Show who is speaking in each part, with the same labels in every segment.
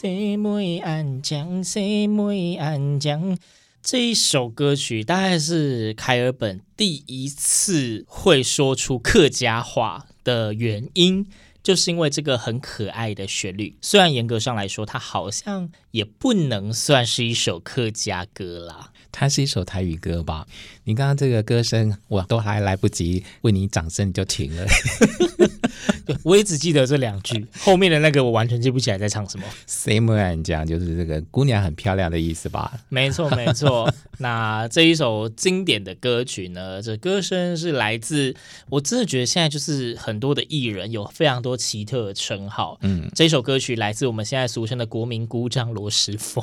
Speaker 1: 西梅安将？这一首歌曲大概是凯尔本第一次会说出客家话的原因，就是因为这个很可爱的旋律。虽然严格上来说，它好像也不能算是一首客家歌啦。
Speaker 2: 它是一首台语歌吧？你刚刚这个歌声，我都还来不及为你掌声，你就停了。
Speaker 1: 对，我也只记得这两句，后面的那个我完全记不起来在唱什么。
Speaker 2: 谁没安将，就是这个姑娘很漂亮的意思吧？
Speaker 1: 没错，没错。那这一首经典的歌曲呢？这歌声是来自，我真的觉得现在就是很多的艺人有非常多奇特的称号。嗯，这首歌曲来自我们现在俗称的国民姑丈罗时丰，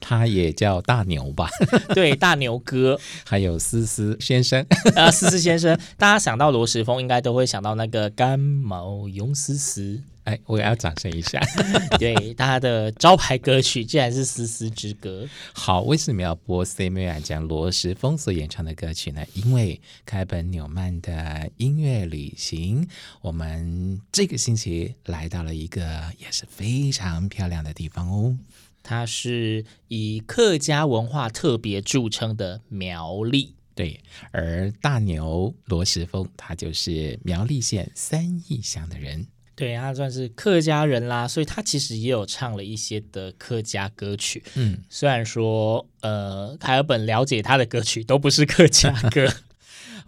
Speaker 2: 他也叫大牛吧？
Speaker 1: 对，大牛哥，
Speaker 2: 还有思思先生
Speaker 1: 啊，思思先生，大家想到罗时丰，应该都会想到那个干毛用思思。
Speaker 2: 哎，我也要掌声一下。
Speaker 1: 对，他的招牌歌曲竟然是《丝丝之歌》。
Speaker 2: 好，为什么要播《C 妹来讲罗时丰所演唱的歌曲呢？因为开本纽曼的音乐旅行，我们这个星期来到了一个也是非常漂亮的地方哦。
Speaker 1: 它是以客家文化特别著称的苗栗，
Speaker 2: 对，而大牛罗时丰，他就是苗栗县三义乡的人，
Speaker 1: 对，他算是客家人啦，所以他其实也有唱了一些的客家歌曲，嗯，虽然说，呃，凯尔本了解他的歌曲都不是客家歌。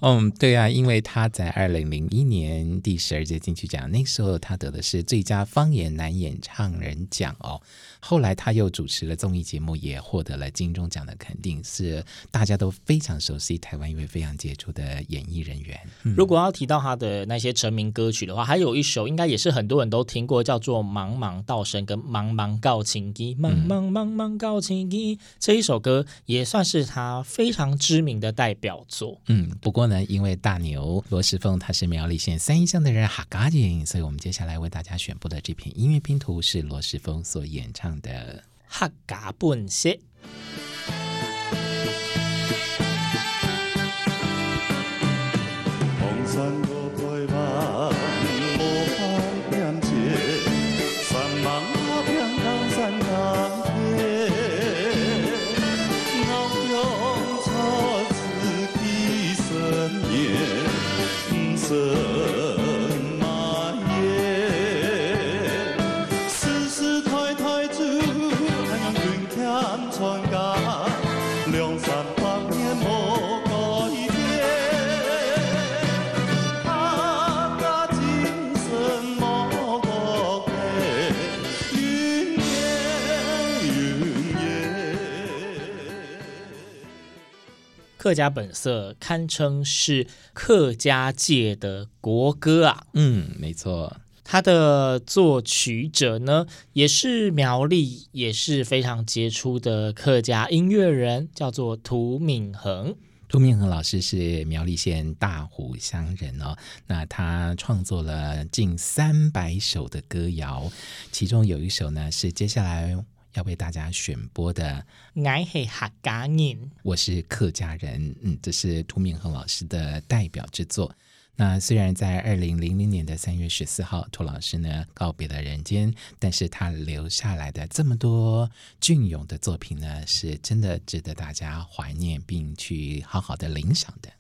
Speaker 2: 嗯，对啊，因为他在二零零一年第十二届金曲奖，那时候他得的是最佳方言男演唱人奖哦。后来他又主持了综艺节目，也获得了金钟奖的肯定，是大家都非常熟悉台湾一位非常杰出的演艺人员。
Speaker 1: 嗯、如果要提到他的那些成名歌曲的话，还有一首应该也是很多人都听过，叫做《茫茫道声》跟《茫茫告情机》，茫茫茫茫告情机这一首歌也算是他非常知名的代表作。
Speaker 2: 嗯，不过呢，因为大牛罗时丰他是苗栗县三义乡的人，哈嘎人，所以我们接下来为大家选播的这篇音乐拼图是罗时丰所演唱的。哈嘎本色。
Speaker 1: 客家本色。客家本色堪称是客家界的国歌啊！
Speaker 2: 嗯，没错，
Speaker 1: 他的作曲者呢，也是苗栗，也是非常杰出的客家音乐人，叫做涂敏恒。
Speaker 2: 涂敏恒老师是苗栗县大湖乡人哦，那他创作了近三百首的歌谣，其中有一首呢是接下来。要为大家选播的，
Speaker 1: 我是客家人，
Speaker 2: 我是客家人。嗯，这是涂敏恒老师的代表之作。那虽然在二零零零年的三月十四号，涂老师呢告别了人间，但是他留下来的这么多隽永的作品呢，是真的值得大家怀念并去好好的领赏的。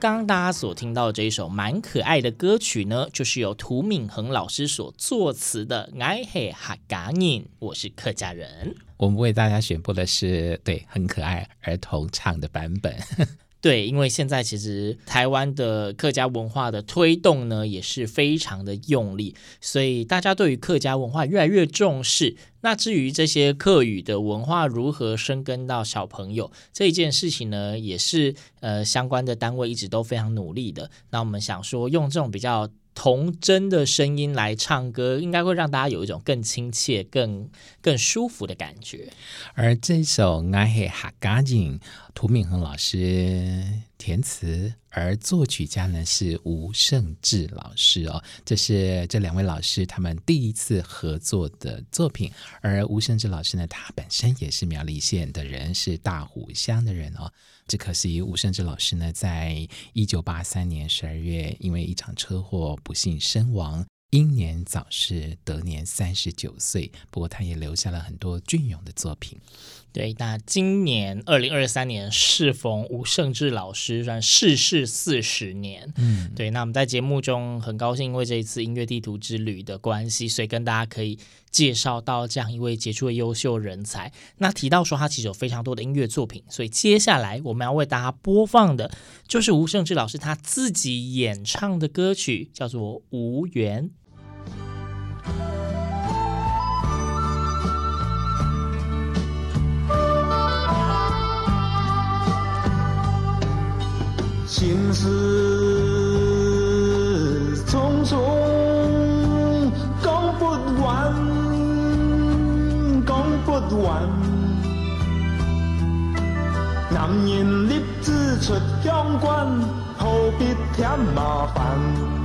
Speaker 1: 刚刚大家所听到的这一首蛮可爱的歌曲呢，就是由涂敏恒老师所作词的《爱是客家人》，我是客家人。
Speaker 2: 我们为大家选播的是对很可爱儿童唱的版本。
Speaker 1: 对，因为现在其实台湾的客家文化的推动呢，也是非常的用力，所以大家对于客家文化越来越重视。那至于这些客语的文化如何生根到小朋友这一件事情呢，也是呃相关的单位一直都非常努力的。那我们想说，用这种比较。童真的声音来唱歌，应该会让大家有一种更亲切、更更舒服的感觉。
Speaker 2: 而这首《爱黑哈嘎金》，涂敏恒老师填词，而作曲家呢是吴胜志老师哦。这是这两位老师他们第一次合作的作品。而吴胜志老师呢，他本身也是苗栗县的人，是大湖乡的人哦。只可惜吴胜志老师呢，在一九八三年十二月，因为一场车祸不幸身亡，英年早逝，得年三十九岁。不过，他也留下了很多隽永的作品。
Speaker 1: 对，那今年二零二三年适逢吴胜志老师算逝世四十年。嗯，对，那我们在节目中很高兴，因为这一次音乐地图之旅的关系，所以跟大家可以介绍到这样一位杰出的优秀人才。那提到说他其实有非常多的音乐作品，所以接下来我们要为大家播放的就是吴胜志老师他自己演唱的歌曲，叫做《无缘》。
Speaker 3: 心事匆匆，讲不完，讲不完。男人立志出乡关，何必添麻烦？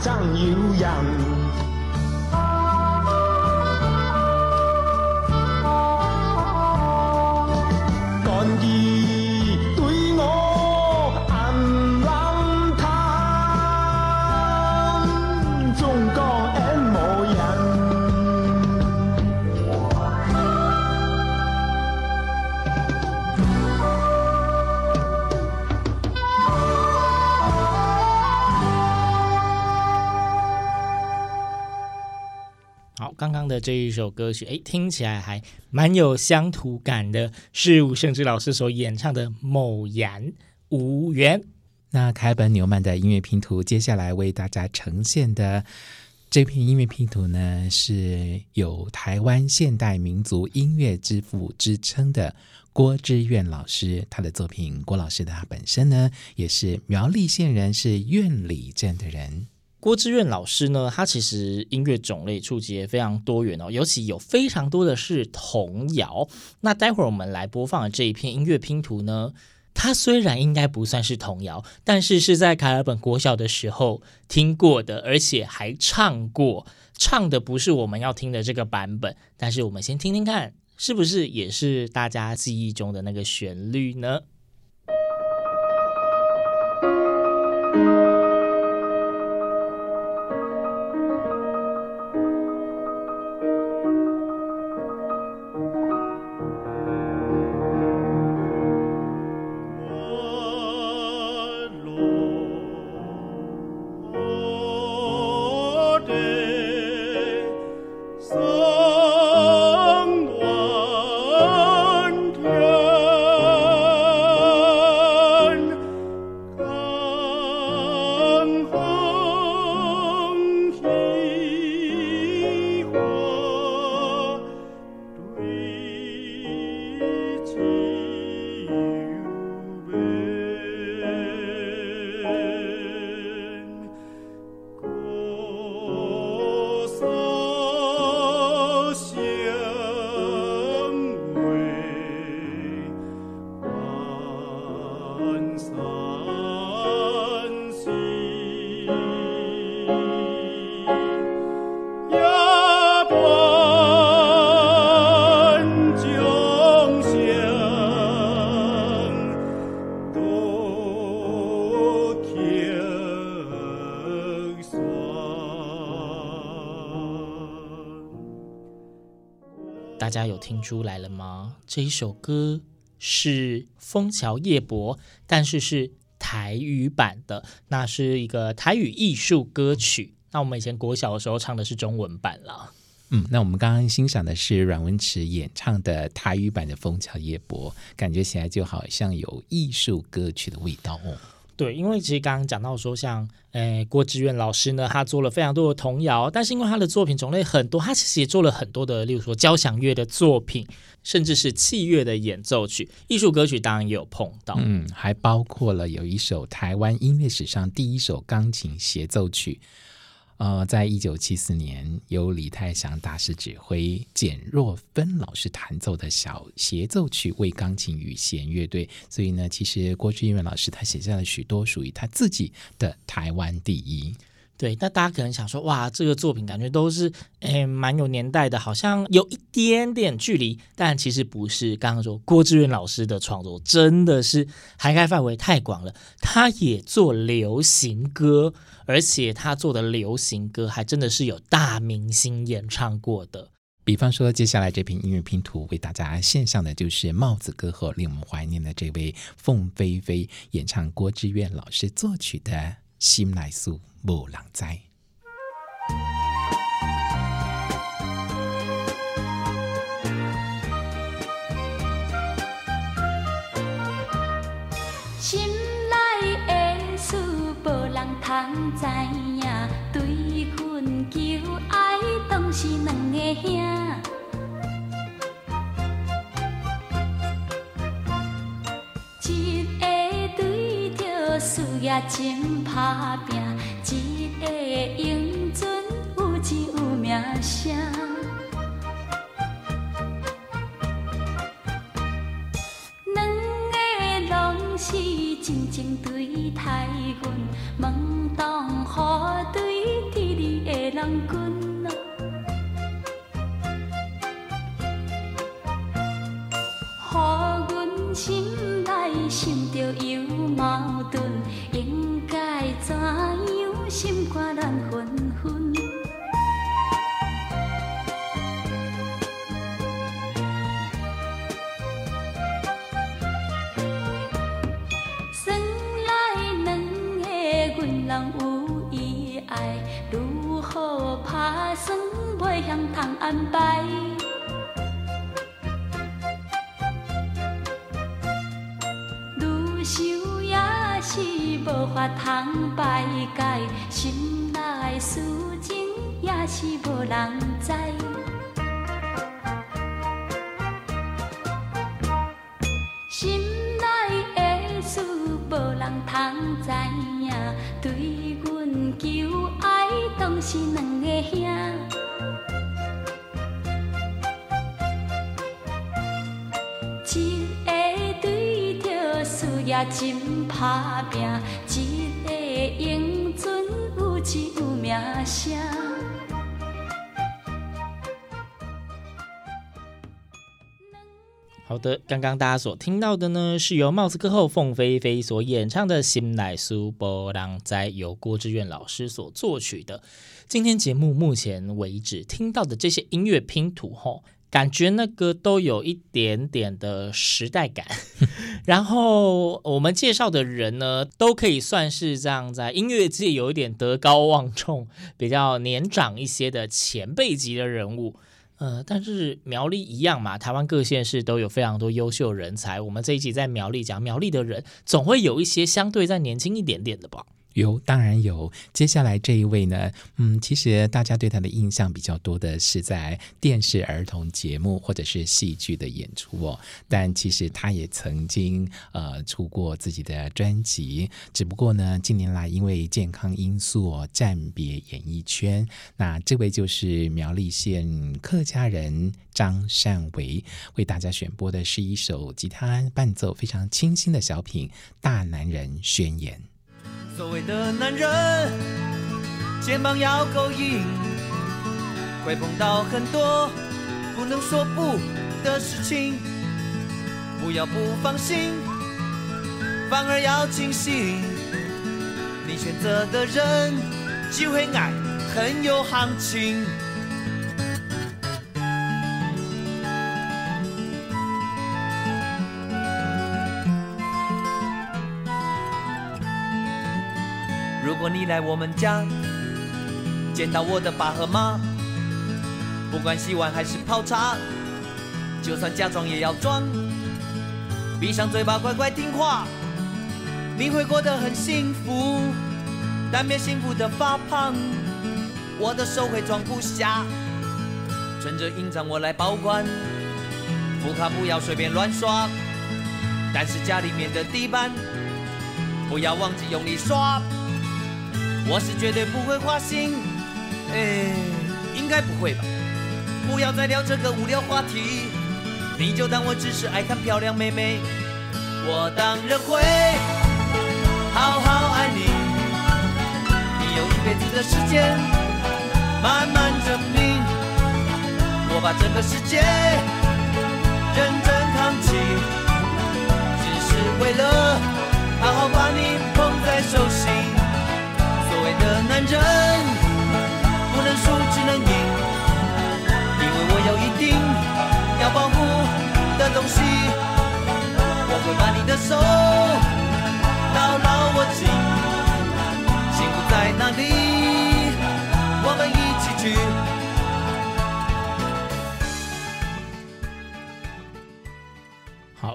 Speaker 3: 真诱人？
Speaker 1: 刚刚的这一首歌曲，哎，听起来还蛮有乡土感的，是吴胜志老师所演唱的《某言无缘》。
Speaker 2: 那楷尔本纽曼的音乐拼图，接下来为大家呈现的这篇音乐拼图呢，是有台湾现代民族音乐之父之称的郭之愿老师，他的作品。郭老师的他本身呢，也是苗栗县人，是苑里镇的人。
Speaker 1: 郭志愿老师呢，他其实音乐种类触及也非常多元哦，尤其有非常多的是童谣。那待会儿我们来播放的这一篇音乐拼图呢，它虽然应该不算是童谣，但是是在楷尔本国小的时候听过的，而且还唱过。唱的不是我们要听的这个版本，但是我们先听听看，是不是也是大家记忆中的那个旋律呢？大家有听出来了吗？这一首歌是《枫桥夜泊》，但是是台语版的，那是一个台语艺术歌曲。那我们以前国小的时候唱的是中文版了。
Speaker 2: 嗯，那我们刚刚欣赏的是阮文池演唱的台语版的《枫桥夜泊》，感觉起来就好像有艺术歌曲的味道哦。
Speaker 1: 对，因为其实刚刚讲到说，像诶郭志远老师呢，他做了非常多的童谣，但是因为他的作品种类很多，他其实也做了很多的，例如说交响乐的作品，甚至是器乐的演奏曲，艺术歌曲当然也有碰到。
Speaker 2: 嗯，还包括了有一首台湾音乐史上第一首钢琴协奏曲。呃，在一九七四年，由李泰祥大师指挥，简若芬老师弹奏的小协奏曲，为钢琴与弦乐队。所以呢，其实郭志远老师他写下了许多属于他自己的台湾第一。
Speaker 1: 对，那大家可能想说，哇，这个作品感觉都是，诶，蛮有年代的，好像有一点点距离，但其实不是。刚刚说郭志远老师的创作真的是涵盖范围太广了，他也做流行歌，而且他做的流行歌还真的是有大明星演唱过的。
Speaker 2: 比方说，接下来这篇音乐拼图为大家献上的就是帽子歌后令我们怀念的这位凤飞飞演唱郭志远老师作曲的《心内事》。无人知，
Speaker 4: 知影，对阮求爱当是两个兄，一个对着事业真打拼。英俊有钱有名声，真情对待阮，门当户对，天理的人君啊，予阮心内想着有矛盾，无法通排解。心内事情也是无人知，心内的事无人通知影，对阮求爱当是两个兄，一真打拼，一个英俊。
Speaker 1: 好的，刚刚大家所听到的呢，是由帽子歌后凤飞飞所演唱的《心内事无人知》，由郭志远老师所作曲的。今天节目目前为止听到的这些音乐拼图，吼。感觉那个都有一点点的时代感，然后我们介绍的人呢，都可以算是这样在音乐界有一点德高望重、比较年长一些的前辈级的人物。呃，但是苗栗一样嘛，台湾各县市都有非常多优秀人才。我们这一集在苗栗讲苗栗的人，总会有一些相对再年轻一点点的吧。
Speaker 2: 有，当然有。接下来这一位呢，嗯，其实大家对他的印象比较多的是在电视儿童节目或者是戏剧的演出哦。但其实他也曾经呃出过自己的专辑，只不过呢，近年来因为健康因素哦暂别演艺圈。那这位就是苗栗县客家人张善维，为大家选播的是一首吉他伴奏非常清新的小品《大男人宣言》。
Speaker 5: 所谓的男人，肩膀要够硬，会碰到很多不能说不的事情。不要不放心，反而要清醒。你选择的人，机会爱很有行情。如果你来我们家，见到我的爸和妈，不管洗碗还是泡茶，就算假装也要装，闭上嘴巴乖乖听话，你会过得很幸福，但别幸福的发胖，我的手会装不下，存着印章我来保管，副卡不要随便乱刷，但是家里面的地板。不要忘记用力刷，我是绝对不会花心，哎，应该不会吧？不要再聊这个无聊话题，你就当我只是爱看漂亮妹妹，我当然会好好爱你，你有一辈子的时间，慢慢证明，我把这个世界认真扛起，的手牢牢握紧。幸福在哪里？我们一起去。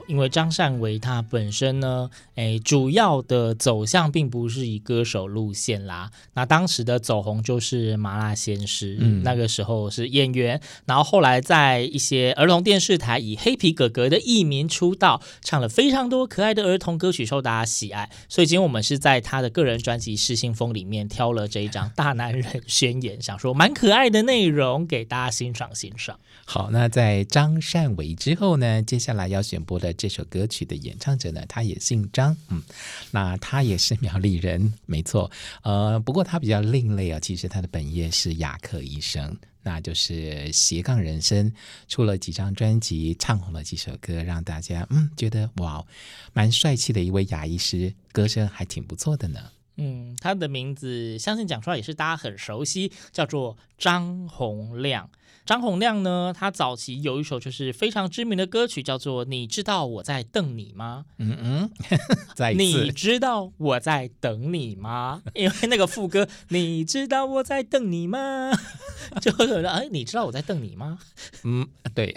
Speaker 1: 因为张善为他本身呢，诶，主要的走向并不是以歌手路线啦。那当时的走红就是麻辣鲜师，嗯，那个时候是演员，然后后来在一些儿童电视台以黑皮哥哥的艺名出道，唱了非常多可爱的儿童歌曲，受大家喜爱。所以今天我们是在他的个人专辑《失心疯》里面挑了这一张《大男人宣言》，想说蛮可爱的内容给大家欣赏欣赏。
Speaker 2: 好，那在张善为之后呢，接下来要选播的。这首歌曲的演唱者呢，他也姓张，嗯，那他也是苗栗人，没错，呃，不过他比较另类啊，其实他的本业是牙科医生，那就是斜杠人生，出了几张专辑，唱红了几首歌，让大家嗯觉得哇，蛮帅气的一位牙医师，歌声还挺不错的呢。
Speaker 1: 嗯，他的名字相信讲出来也是大家很熟悉，叫做张洪亮。张洪量呢，他早期有一首就是非常知名的歌曲，叫做《你知道我在等你吗》？
Speaker 2: 嗯嗯，再一次，
Speaker 1: 你知道我在等你吗？因为那个副歌，你知道我在等你吗？就有人哎，你知道我在等你吗？
Speaker 2: 嗯，对。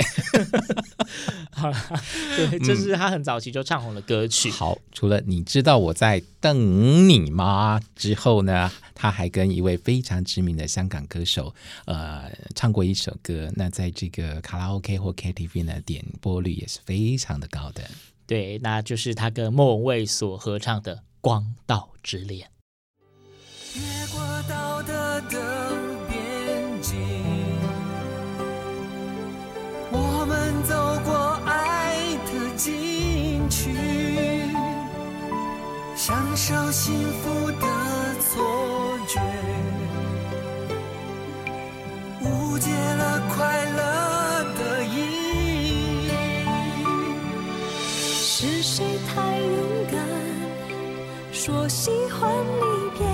Speaker 1: 好了，对，这是他很早期就唱红的歌曲。
Speaker 2: 好，除了你知道我在瞪你吗之后呢，他还跟一位非常知名的香港歌手，呃，唱过一首歌。那在这个卡拉 OK 或 KTV 呢，点播率也是非常的高的。
Speaker 1: 对，那就是他跟莫文蔚所合唱的《光道之恋》。
Speaker 5: 越过道德的边境，我们走过爱的享受幸福的错觉，误解了快乐的意义。
Speaker 6: 是谁太勇敢，说喜欢离别？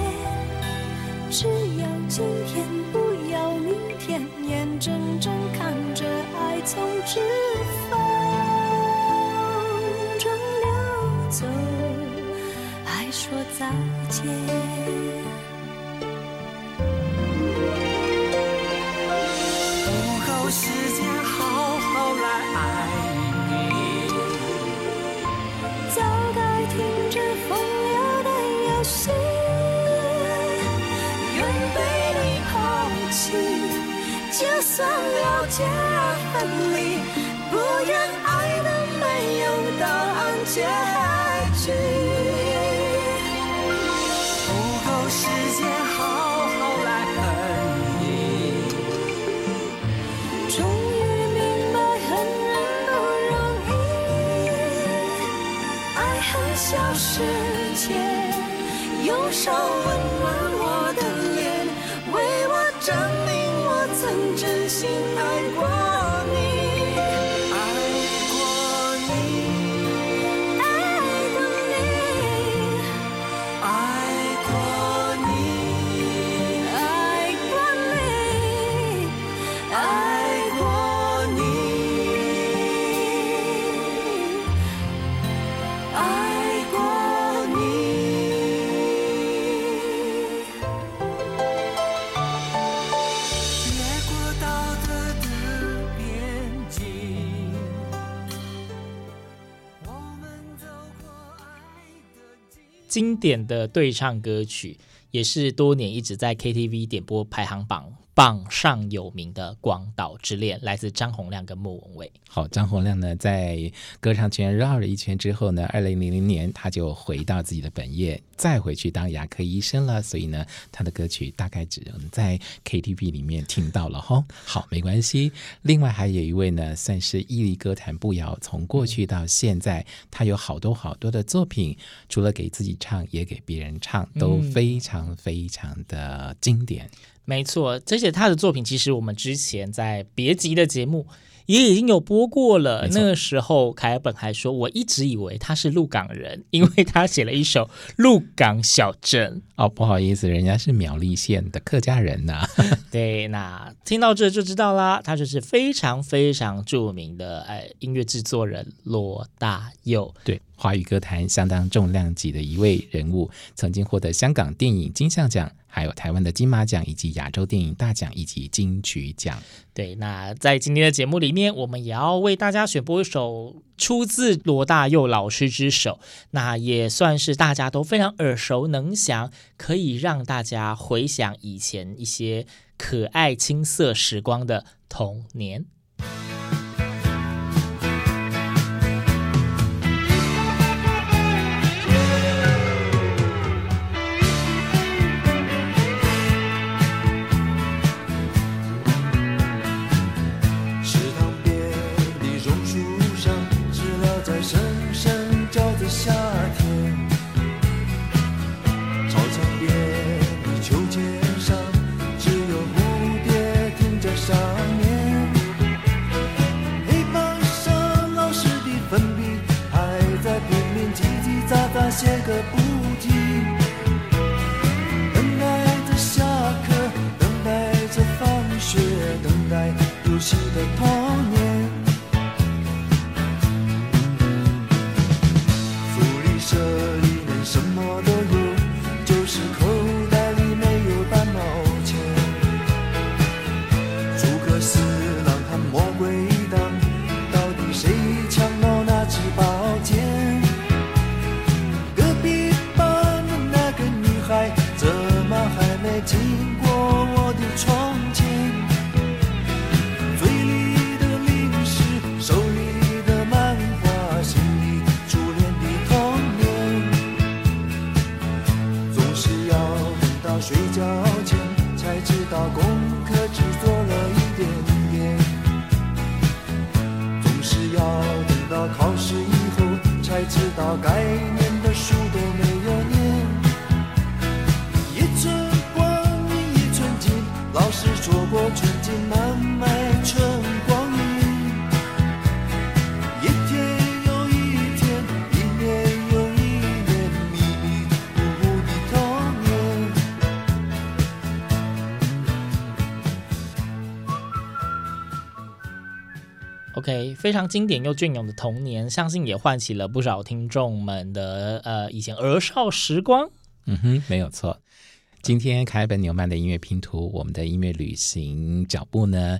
Speaker 6: 只要今天，不要明天，眼睁睁看着爱从指缝中溜走再见。不够时间好好来爱你。早该停止风流的游戏愿被你抛弃就算了解而分离。
Speaker 1: 经典的对唱歌曲，也是多年一直在 KTV 点播排行榜。榜上有名的《广岛之恋》来自张洪亮跟莫文蔚。
Speaker 2: 好，张洪亮呢，在歌唱圈绕了一圈之后呢，二零零零年他就回到自己的本业，再回去当牙科医生了。所以呢，他的歌曲大概只能在 KTV 里面听到了哈。好，没关系。另外还有一位呢，算是屹立歌坛不摇，从过去到现在，他有好多好多的作品，除了给自己唱，也给别人唱，都非常非常的经典。嗯
Speaker 1: 没错，而且他的作品，其实我们之前在别集的节目也已经有播过了。那个时候，凯尔本还说，我一直以为他是鹿港人，因为他写了一首《鹿港小镇》。
Speaker 2: 哦，不好意思，人家是苗栗县的客家人呐、啊。
Speaker 1: 对，那听到这就知道啦，他就是非常非常著名的哎音乐制作人罗大佑。
Speaker 2: 对。华语歌坛相当重量级的一位人物，曾经获得香港电影金像奖，还有台湾的金马奖，以及亚洲电影大奖以及金曲奖。
Speaker 1: 对，那在今天的节目里面，我们也要为大家选播一首出自罗大佑老师之手，那也算是大家都非常耳熟能详，可以让大家回想以前一些可爱青涩时光的童年。OK，非常经典又隽永的童年，相信也唤起了不少听众们的呃以前儿少时光。
Speaker 2: 嗯哼，没有错。今天凯本纽曼的音乐拼图，我们的音乐旅行脚步呢，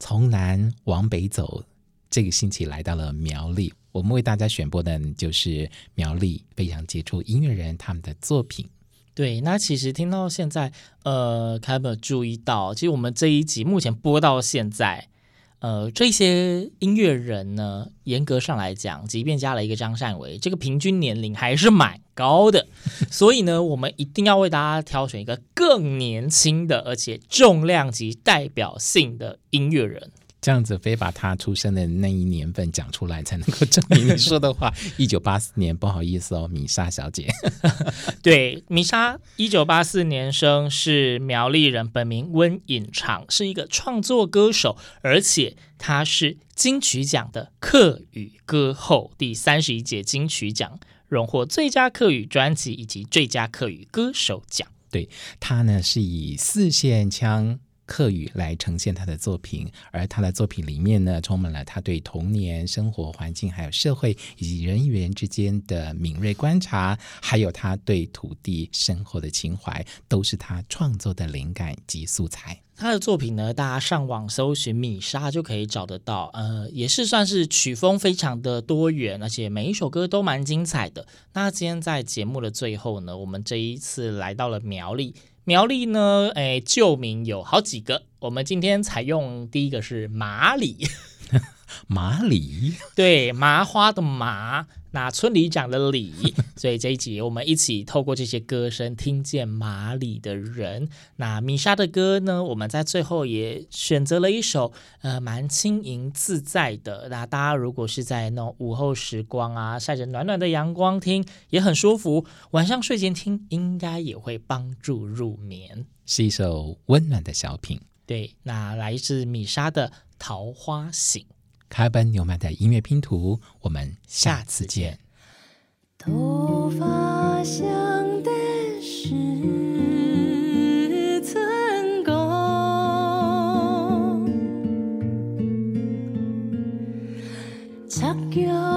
Speaker 2: 从南往北走。这个星期来到了苗栗，我们为大家选播的就是苗栗非常杰出音乐人他们的作品。
Speaker 1: 对，那其实听到现在，呃，凯本注意到，其实我们这一集目前播到现在。呃，这些音乐人呢，严格上来讲，即便加了一个张善为，这个平均年龄还是蛮高的。所以呢，我们一定要为大家挑选一个更年轻的，而且重量级代表性的音乐人。
Speaker 2: 这样子非把他出生的那一年份讲出来，才能够证明你说的话。一九八四年，不好意思哦，米莎小姐。
Speaker 1: 对，米莎一九八四年生，是苗栗人，本名温隐长，是一个创作歌手，而且他是金曲奖的客语歌后，第三十一届金曲奖荣获最佳客语专辑以及最佳客语歌手奖。
Speaker 2: 对，他呢是以四线腔。客语来呈现他的作品，而他的作品里面呢，充满了他对童年生活环境、还有社会以及人与人之间的敏锐观察，还有他对土地深厚的情怀，都是他创作的灵感及素材。
Speaker 1: 他的作品呢，大家上网搜寻米莎就可以找得到。呃，也是算是曲风非常的多元，而且每一首歌都蛮精彩的。那今天在节目的最后呢，我们这一次来到了苗栗。苗栗呢，哎，旧名有好几个。我们今天采用第一个是马里，
Speaker 2: 麻里，
Speaker 1: 对，麻花的麻，那村里长的里，所以这一集我们一起透过这些歌声，听见麻里的人。那米莎的歌呢，我们在最后也选择了一首，呃，蛮轻盈自在的。那大家如果是在那种午后时光啊，晒着暖暖的阳光听，也很舒服。晚上睡前听，应该也会帮助入眠。
Speaker 2: 是一首温暖的小品。
Speaker 1: 对，那来自米莎的《桃花醒》，
Speaker 2: 卡本纽曼的音乐拼图，我们下次见。
Speaker 4: 头发像的是春光，赤脚踏水。